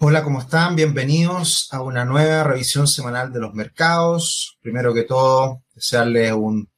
Hola, ¿cómo están? Bienvenidos a una nueva revisión semanal de los mercados. Primero que todo, desearles un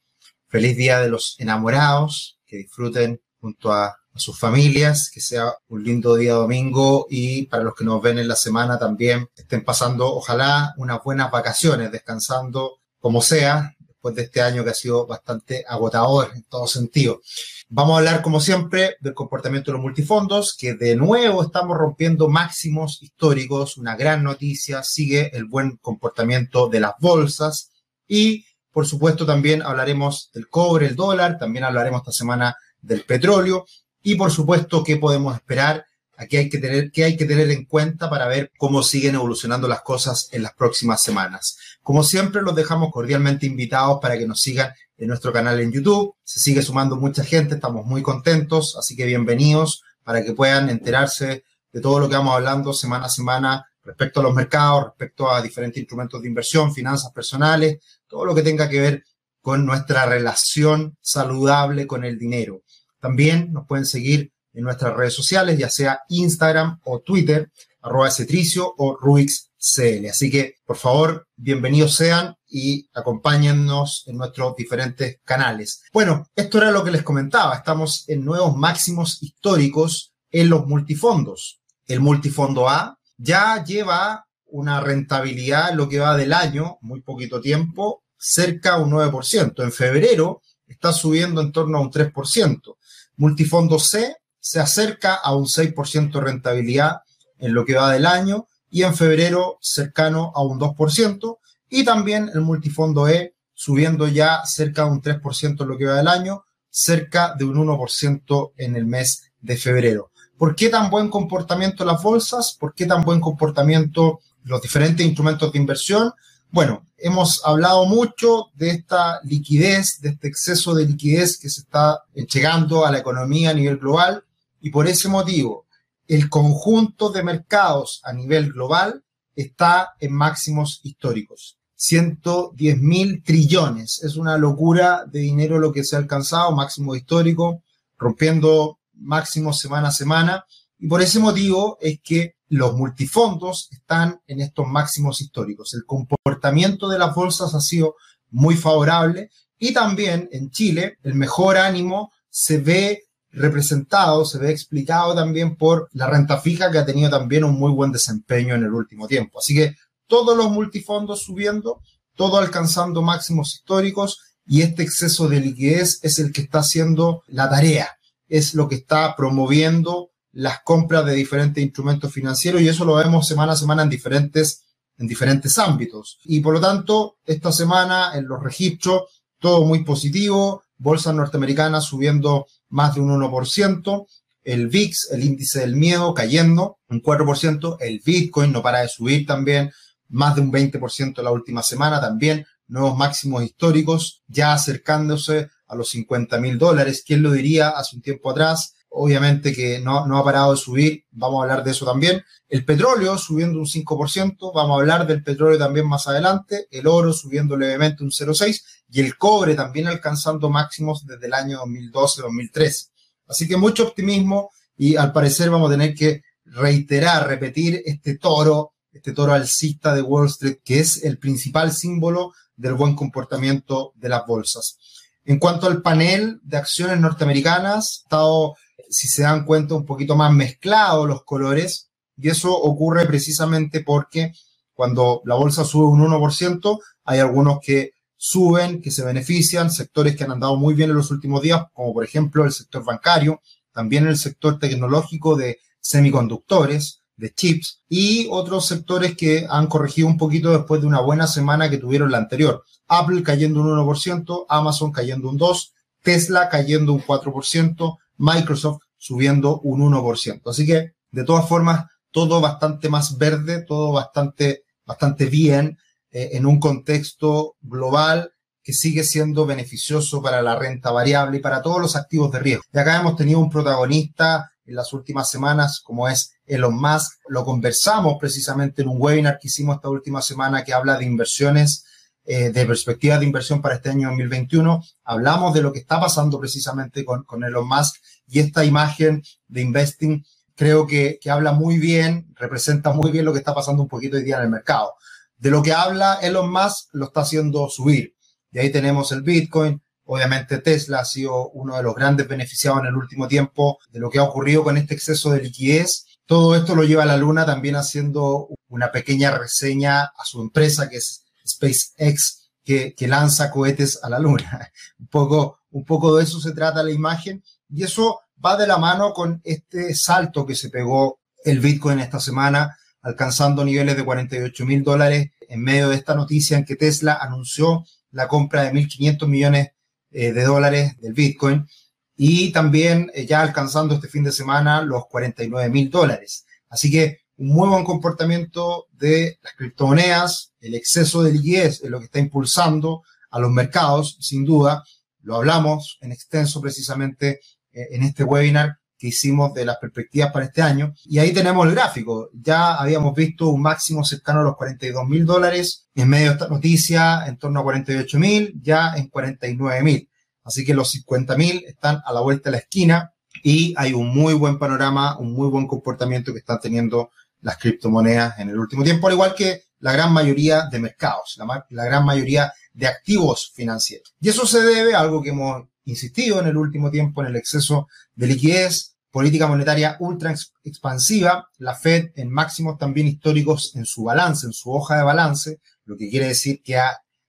feliz día de los enamorados, que disfruten junto a, sus familias, que sea un lindo día domingo y para los que nos ven en la semana también estén pasando, ojalá, unas buenas vacaciones, descansando como sea, después de este año que ha sido bastante agotador en todo sentido. Vamos a hablar, como siempre, del comportamiento de los multifondos, que de nuevo estamos rompiendo máximos históricos, una gran noticia, sigue el buen comportamiento de las bolsas y, por supuesto, también hablaremos del cobre, el dólar, también hablaremos esta semana del petróleo y, por supuesto, qué podemos esperar Aquí hay que tener, qué hay que tener en cuenta para ver cómo siguen evolucionando las cosas en las próximas semanas. Como siempre, los dejamos cordialmente invitados para que nos sigan en nuestro canal en YouTube. Se sigue sumando mucha gente, estamos muy contentos, así que bienvenidos para que puedan enterarse de todo lo que vamos hablando semana a semana respecto a los mercados, respecto a diferentes instrumentos de inversión, finanzas personales, todo lo que tenga que ver con nuestra relación saludable con el dinero. También nos pueden seguir en nuestras redes sociales, ya sea Instagram o Twitter, arroba cetricio o RuixCL. Así que, por favor, bienvenidos sean y acompáñennos en nuestros diferentes canales. Bueno, esto era lo que les comentaba. Estamos en nuevos máximos históricos en los multifondos. El multifondo A ya lleva una rentabilidad en lo que va del año, muy poquito tiempo, cerca a un 9%. En febrero está subiendo en torno a un 3%. Multifondo C se acerca a un 6% de rentabilidad en lo que va del año y en febrero cercano a un 2% y también el multifondo E subiendo ya cerca de un 3% en lo que va del año, cerca de un 1% en el mes de febrero. ¿Por qué tan buen comportamiento las bolsas? ¿Por qué tan buen comportamiento los diferentes instrumentos de inversión? Bueno, hemos hablado mucho de esta liquidez, de este exceso de liquidez que se está llegando a la economía a nivel global y por ese motivo, el conjunto de mercados a nivel global está en máximos históricos. 110 mil trillones. Es una locura de dinero lo que se ha alcanzado, máximo histórico, rompiendo máximos semana a semana. Y por ese motivo es que los multifondos están en estos máximos históricos. El comportamiento de las bolsas ha sido muy favorable y también en Chile el mejor ánimo se ve representado, se ve explicado también por la renta fija que ha tenido también un muy buen desempeño en el último tiempo. Así que todos los multifondos subiendo, todo alcanzando máximos históricos y este exceso de liquidez es el que está haciendo la tarea, es lo que está promoviendo las compras de diferentes instrumentos financieros y eso lo vemos semana a semana en diferentes, en diferentes ámbitos. Y por lo tanto, esta semana en los registros, todo muy positivo, bolsas norteamericanas subiendo más de un 1%, el VIX, el índice del miedo, cayendo un 4%, el Bitcoin no para de subir también, más de un 20% la última semana también, nuevos máximos históricos, ya acercándose a los 50 mil dólares. ¿Quién lo diría hace un tiempo atrás? Obviamente que no, no ha parado de subir, vamos a hablar de eso también. El petróleo subiendo un 5%, vamos a hablar del petróleo también más adelante. El oro subiendo levemente un 0,6% y el cobre también alcanzando máximos desde el año 2012-2013. Así que mucho optimismo y al parecer vamos a tener que reiterar, repetir este toro, este toro alcista de Wall Street, que es el principal símbolo del buen comportamiento de las bolsas. En cuanto al panel de acciones norteamericanas, estado, si se dan cuenta, un poquito más mezclado los colores, y eso ocurre precisamente porque cuando la bolsa sube un 1%, hay algunos que suben, que se benefician, sectores que han andado muy bien en los últimos días, como por ejemplo el sector bancario, también el sector tecnológico de semiconductores, de chips, y otros sectores que han corregido un poquito después de una buena semana que tuvieron la anterior. Apple cayendo un 1%, Amazon cayendo un 2%, Tesla cayendo un 4%, Microsoft subiendo un 1%. Así que, de todas formas, todo bastante más verde, todo bastante, bastante bien. Eh, en un contexto global que sigue siendo beneficioso para la renta variable y para todos los activos de riesgo. Y acá hemos tenido un protagonista en las últimas semanas como es Elon Musk. Lo conversamos precisamente en un webinar que hicimos esta última semana que habla de inversiones, eh, de perspectivas de inversión para este año 2021. Hablamos de lo que está pasando precisamente con, con Elon Musk y esta imagen de investing creo que, que habla muy bien, representa muy bien lo que está pasando un poquito hoy día en el mercado. De lo que habla Elon Musk lo está haciendo subir. Y ahí tenemos el Bitcoin. Obviamente Tesla ha sido uno de los grandes beneficiados en el último tiempo de lo que ha ocurrido con este exceso de liquidez. Todo esto lo lleva a la luna también haciendo una pequeña reseña a su empresa que es SpaceX, que, que lanza cohetes a la luna. un poco, un poco de eso se trata la imagen. Y eso va de la mano con este salto que se pegó el Bitcoin esta semana alcanzando niveles de 48 mil dólares en medio de esta noticia en que Tesla anunció la compra de 1.500 millones eh, de dólares del Bitcoin y también eh, ya alcanzando este fin de semana los 49 mil dólares. Así que un muy buen comportamiento de las criptomonedas, el exceso de liquidez es lo que está impulsando a los mercados, sin duda. Lo hablamos en extenso precisamente en este webinar que hicimos de las perspectivas para este año. Y ahí tenemos el gráfico. Ya habíamos visto un máximo cercano a los 42 mil dólares en medio de esta noticia, en torno a 48 mil, ya en 49 mil. Así que los 50 mil están a la vuelta de la esquina y hay un muy buen panorama, un muy buen comportamiento que están teniendo las criptomonedas en el último tiempo, al igual que la gran mayoría de mercados, la, la gran mayoría de activos financieros. Y eso se debe a algo que hemos insistido en el último tiempo en el exceso de liquidez, política monetaria ultra expansiva, la Fed en máximos también históricos en su balance, en su hoja de balance, lo que quiere decir que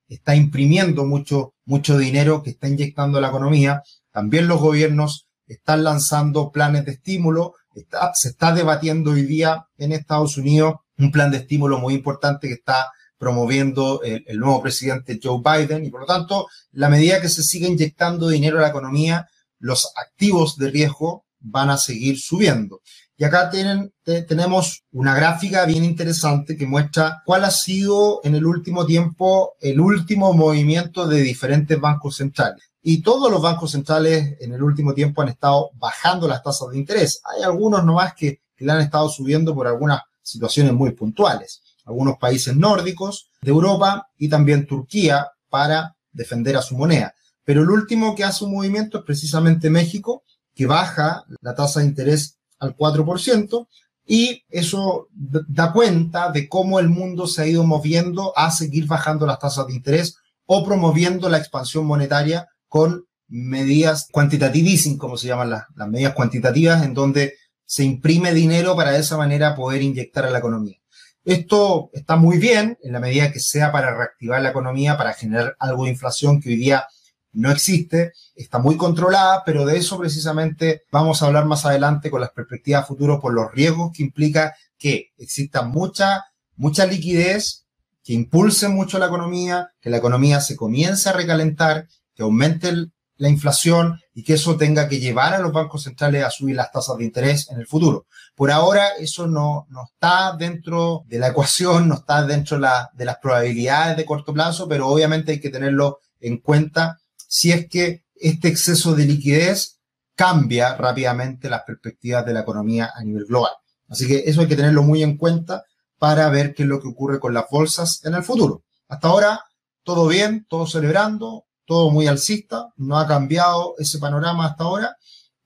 está imprimiendo mucho, mucho dinero que está inyectando a la economía. También los gobiernos están lanzando planes de estímulo. se está debatiendo hoy día en Estados Unidos un plan de estímulo muy importante que está promoviendo el, el nuevo presidente Joe Biden y por lo tanto, la medida que se sigue inyectando dinero a la economía, los activos de riesgo van a seguir subiendo. Y acá tienen, tenemos una gráfica bien interesante que muestra cuál ha sido en el último tiempo el último movimiento de diferentes bancos centrales. Y todos los bancos centrales en el último tiempo han estado bajando las tasas de interés. Hay algunos nomás que, que le han estado subiendo por algunas situaciones muy puntuales. Algunos países nórdicos de Europa y también Turquía para defender a su moneda. Pero el último que hace un movimiento es precisamente México, que baja la tasa de interés al 4% y eso da cuenta de cómo el mundo se ha ido moviendo a seguir bajando las tasas de interés o promoviendo la expansión monetaria con medidas quantitativísimas, como se llaman las medidas cuantitativas, en donde se imprime dinero para de esa manera poder inyectar a la economía. Esto está muy bien en la medida que sea para reactivar la economía, para generar algo de inflación que hoy día no existe, está muy controlada, pero de eso precisamente vamos a hablar más adelante con las perspectivas futuras por los riesgos que implica que exista mucha, mucha liquidez, que impulse mucho la economía, que la economía se comience a recalentar, que aumente la inflación y que eso tenga que llevar a los bancos centrales a subir las tasas de interés en el futuro. Por ahora eso no, no está dentro de la ecuación, no está dentro de las probabilidades de corto plazo, pero obviamente hay que tenerlo en cuenta si es que este exceso de liquidez cambia rápidamente las perspectivas de la economía a nivel global. Así que eso hay que tenerlo muy en cuenta para ver qué es lo que ocurre con las bolsas en el futuro. Hasta ahora, todo bien, todo celebrando, todo muy alcista, no ha cambiado ese panorama hasta ahora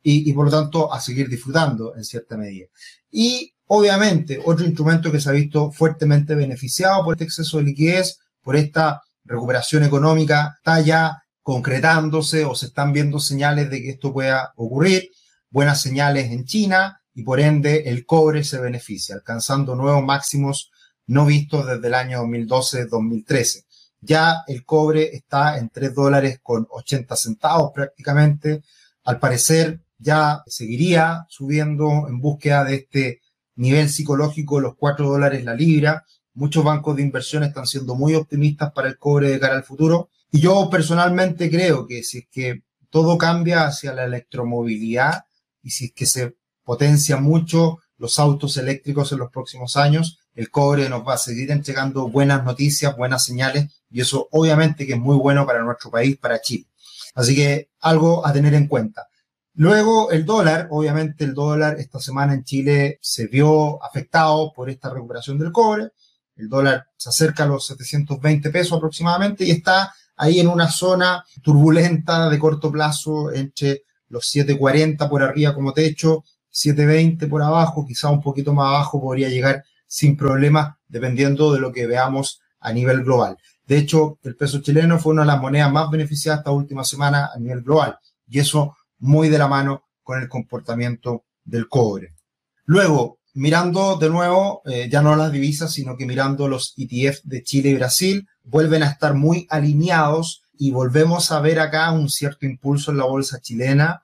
y, y por lo tanto a seguir disfrutando en cierta medida. Y obviamente, otro instrumento que se ha visto fuertemente beneficiado por este exceso de liquidez, por esta recuperación económica, está ya concretándose o se están viendo señales de que esto pueda ocurrir, buenas señales en China y por ende el cobre se beneficia, alcanzando nuevos máximos no vistos desde el año 2012-2013. Ya el cobre está en 3 dólares con 80 centavos prácticamente. Al parecer ya seguiría subiendo en búsqueda de este nivel psicológico, los 4 dólares la libra. Muchos bancos de inversión están siendo muy optimistas para el cobre de cara al futuro y yo personalmente creo que si es que todo cambia hacia la electromovilidad y si es que se potencia mucho los autos eléctricos en los próximos años, el cobre nos va a seguir entregando buenas noticias, buenas señales y eso obviamente que es muy bueno para nuestro país, para Chile. Así que algo a tener en cuenta. Luego el dólar, obviamente el dólar esta semana en Chile se vio afectado por esta recuperación del cobre. El dólar se acerca a los 720 pesos aproximadamente y está ahí en una zona turbulenta de corto plazo entre los 740 por arriba como techo, 7.20 por abajo, quizá un poquito más abajo podría llegar sin problema, dependiendo de lo que veamos a nivel global. De hecho, el peso chileno fue una de las monedas más beneficiadas esta última semana a nivel global, y eso muy de la mano con el comportamiento del cobre. Luego, mirando de nuevo, eh, ya no las divisas, sino que mirando los ETF de Chile y Brasil, vuelven a estar muy alineados y volvemos a ver acá un cierto impulso en la bolsa chilena,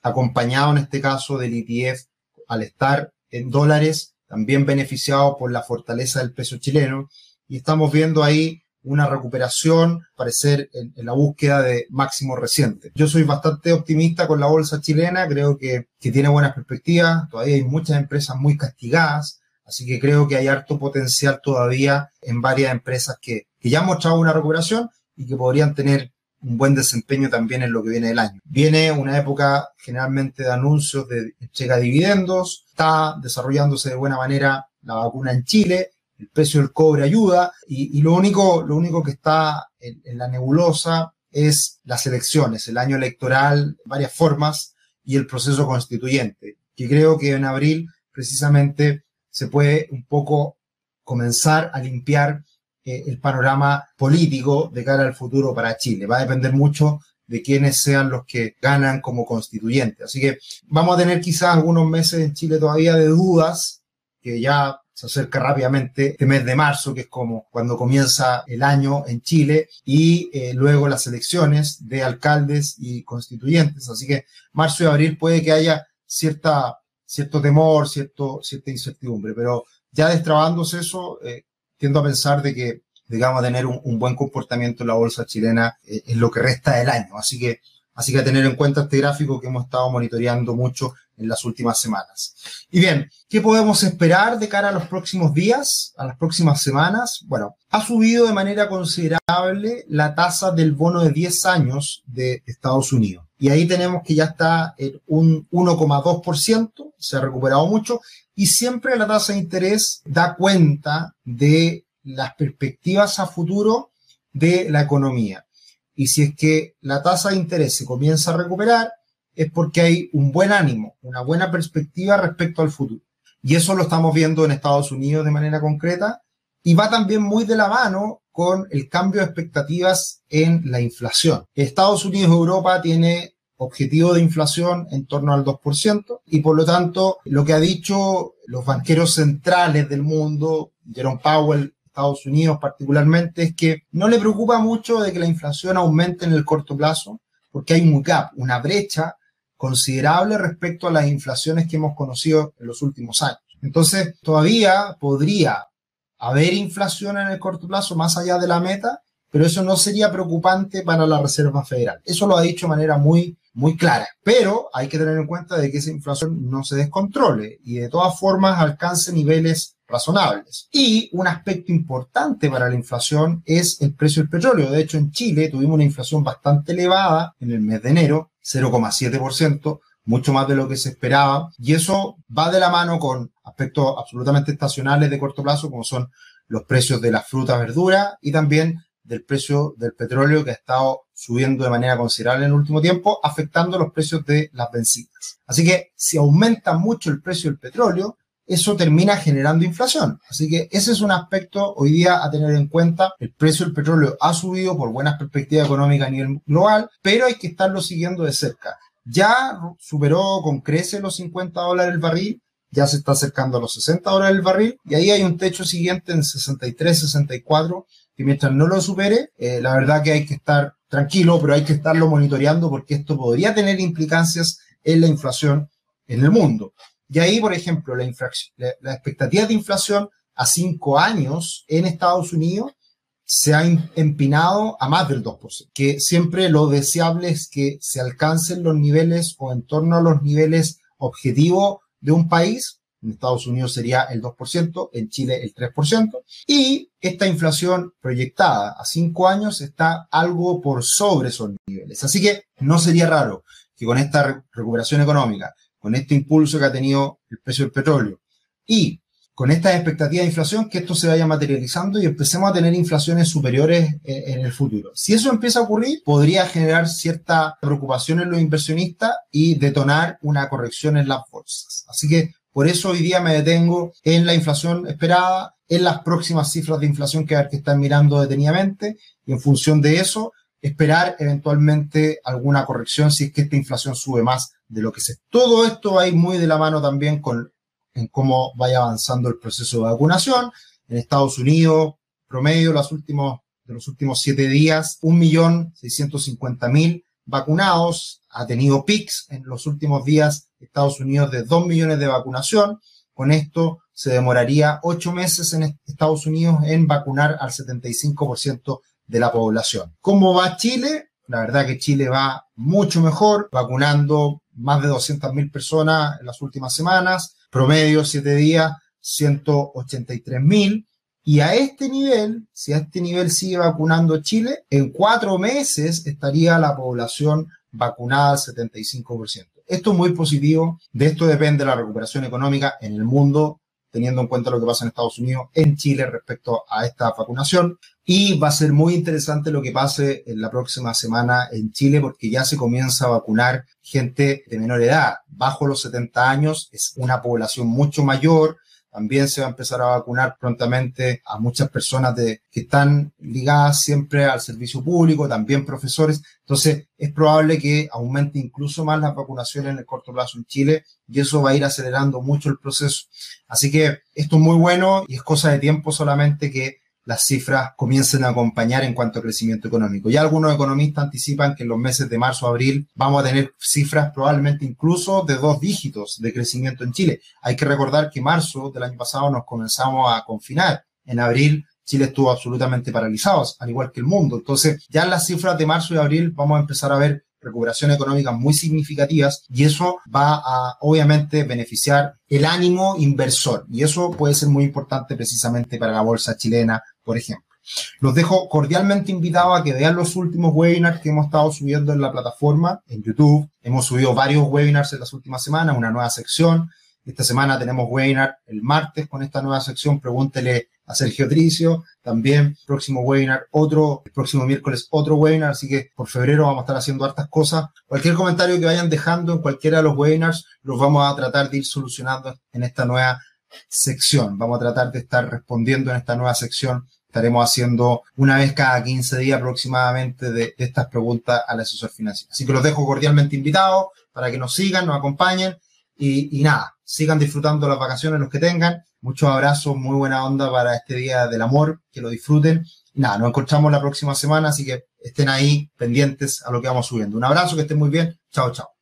acompañado en este caso del ETF al estar en dólares, también beneficiado por la fortaleza del peso chileno. Y estamos viendo ahí una recuperación, parecer en, la búsqueda de máximos recientes. Yo soy bastante optimista con la bolsa chilena, creo que, que tiene buenas perspectivas, todavía hay muchas empresas muy castigadas, así que creo que hay harto potencial todavía en varias empresas que, que ya han mostrado una recuperación y que podrían tener un buen desempeño también en lo que viene del año. Viene una época generalmente de anuncios de entrega de dividendos, está desarrollándose de buena manera la vacuna en Chile, el precio del cobre ayuda y, lo, único, lo único que está en, en, la nebulosa es las elecciones, el año electoral, varias formas y el proceso constituyente, que creo que en abril precisamente se puede un poco comenzar a limpiar eh, el panorama político de cara al futuro para Chile. Va a depender mucho de quiénes sean los que ganan como constituyentes. Así que vamos a tener quizás algunos meses en Chile todavía de dudas, que ya se acerca rápidamente este mes de marzo, que es como cuando comienza el año en Chile, y eh, luego las elecciones de alcaldes y constituyentes. Así que marzo y abril puede que haya cierta, cierto temor, cierto, cierta incertidumbre, pero ya destrabándose eso, eh, tiendo a pensar de que, digamos, tener un, un, buen comportamiento en la bolsa chilena eh, en lo que resta del año. Así que, así que a tener en cuenta este gráfico que hemos estado monitoreando mucho en las últimas semanas. Y bien, ¿qué podemos esperar de cara a los próximos días, a las próximas semanas? Bueno, ha subido de manera considerable la tasa del bono de 10 años de Estados Unidos. Y ahí tenemos que ya está en un 1,2%, se ha recuperado mucho, y siempre la tasa de interés da cuenta de las perspectivas a futuro de la economía. Y si es que la tasa de interés se comienza a recuperar, es porque hay un buen ánimo, una buena perspectiva respecto al futuro. Y eso lo estamos viendo en Estados Unidos de manera concreta y va también muy de la mano con el cambio de expectativas en la inflación. Estados Unidos y Europa tiene objetivo de inflación en torno al 2% y por lo tanto lo que ha dicho los banqueros centrales del mundo, Jerome Powell, Estados Unidos particularmente, es que no le preocupa mucho de que la inflación aumente en el corto plazo porque hay un gap, una brecha considerable respecto a las inflaciones que hemos conocido en los últimos años. Entonces, todavía podría haber inflación en el corto plazo más allá de la meta, pero eso no sería preocupante para la Reserva Federal. Eso lo ha dicho de manera muy, muy clara. Pero hay que tener en cuenta de que esa inflación no se descontrole y de todas formas alcance niveles razonables. Y un aspecto importante para la inflación es el precio del petróleo. De hecho, en Chile tuvimos una inflación bastante elevada en el mes de enero, 0,7%, mucho más de lo que se esperaba. Y eso va de la mano con aspectos absolutamente estacionales de corto plazo, como son los precios de las frutas, verduras y también del precio del petróleo que ha estado subiendo de manera considerable en el último tiempo, afectando los precios de las bencinas. Así que si aumenta mucho el precio del petróleo, eso termina generando inflación. Así que ese es un aspecto hoy día a tener en cuenta. El precio del petróleo ha subido por buenas perspectivas económicas a nivel global, pero hay que estarlo siguiendo de cerca. Ya superó con crece los 50 dólares el barril, ya se está acercando a los 60 dólares el barril, y ahí hay un techo siguiente en 63, 64, que mientras no lo supere, eh, la verdad que hay que estar tranquilo, pero hay que estarlo monitoreando porque esto podría tener implicancias en la inflación en el mundo. Y ahí, por ejemplo, la, la, expectativa de inflación a cinco años en Estados Unidos se ha empinado a más del 2%, que siempre lo deseable es que se alcancen los niveles o en torno a los niveles objetivos de un país. En Estados Unidos sería el 2%, en Chile el 3%, y esta inflación proyectada a cinco años está algo por sobre esos niveles. Así que no sería raro que con esta recuperación económica con este impulso que ha tenido el precio del petróleo y con estas expectativas de inflación, que esto se vaya materializando y empecemos a tener inflaciones superiores en, el futuro. Si eso empieza a ocurrir, podría generar cierta preocupación en los inversionistas y detonar una corrección en las bolsas. Así que por eso hoy día me detengo en la inflación esperada, en las próximas cifras de inflación que, que están mirando detenidamente y en función de eso esperar eventualmente alguna corrección si es que esta inflación sube más de lo que se. Todo esto va a ir muy de la mano también con en cómo vaya avanzando el proceso de vacunación. En Estados Unidos, promedio los últimos, de los últimos siete días, 1.650.000 vacunados. Ha tenido pics en los últimos días Estados Unidos de 2 millones de vacunación. Con esto se demoraría ocho meses en Estados Unidos en vacunar al 75% de la población. ¿Cómo va Chile? La verdad que Chile va mucho mejor, vacunando más de 200.000 personas en las últimas semanas, promedio siete días, 183.000. Y a este nivel, si a este nivel sigue vacunando Chile, en cuatro meses estaría la población vacunada al 75%. Esto es muy positivo. De esto depende la recuperación económica en el mundo, teniendo en cuenta lo que pasa en Estados Unidos, en Chile respecto a esta vacunación. Y va a ser muy interesante lo que pase en la próxima semana en Chile porque ya se comienza a vacunar gente de menor edad. Bajo los 70 años es una población mucho mayor. También se va a empezar a vacunar prontamente a muchas personas de, que están ligadas siempre al servicio público, también profesores. Entonces, es probable que aumente incluso más las vacunaciones en el corto plazo en Chile y eso va a ir acelerando mucho el proceso. Así que esto es muy bueno y es cosa de tiempo solamente que las cifras comiencen a acompañar en cuanto a crecimiento económico. Ya algunos economistas anticipan que en los meses de marzo abril vamos a tener cifras probablemente incluso de dos dígitos de crecimiento en Chile. Hay que recordar que marzo del año pasado nos comenzamos a confinar. En abril Chile estuvo absolutamente paralizado, al igual que el mundo. Entonces, ya en las cifras de marzo y abril vamos a empezar a ver recuperación económica muy significativas y eso va a obviamente beneficiar el ánimo inversor y eso puede ser muy importante precisamente para la bolsa chilena por ejemplo. Los dejo cordialmente invitados a que vean los últimos webinars que hemos estado subiendo en la plataforma, en YouTube. Hemos subido varios webinars en las últimas semanas, una nueva sección. Esta semana tenemos webinar el martes con esta nueva sección. Pregúntele a Sergio Tricio. También próximo webinar, otro, el próximo miércoles otro webinar. Así que por febrero vamos a estar haciendo hartas cosas. Cualquier comentario que vayan dejando en cualquiera de los webinars los vamos a tratar de ir solucionando en esta nueva sección. Vamos a tratar de estar respondiendo en esta nueva sección. Estaremos haciendo una vez cada 15 días aproximadamente de, estas preguntas al asesor financiero. Así que los dejo cordialmente invitados para que nos sigan, nos acompañen y, y nada, sigan disfrutando las vacaciones los que tengan. Muchos abrazos, muy buena onda para este día del amor, que lo disfruten. Nada, nos encontramos la próxima semana, así que estén ahí pendientes a lo que vamos subiendo. Un abrazo, que estén muy bien. Chao, chao.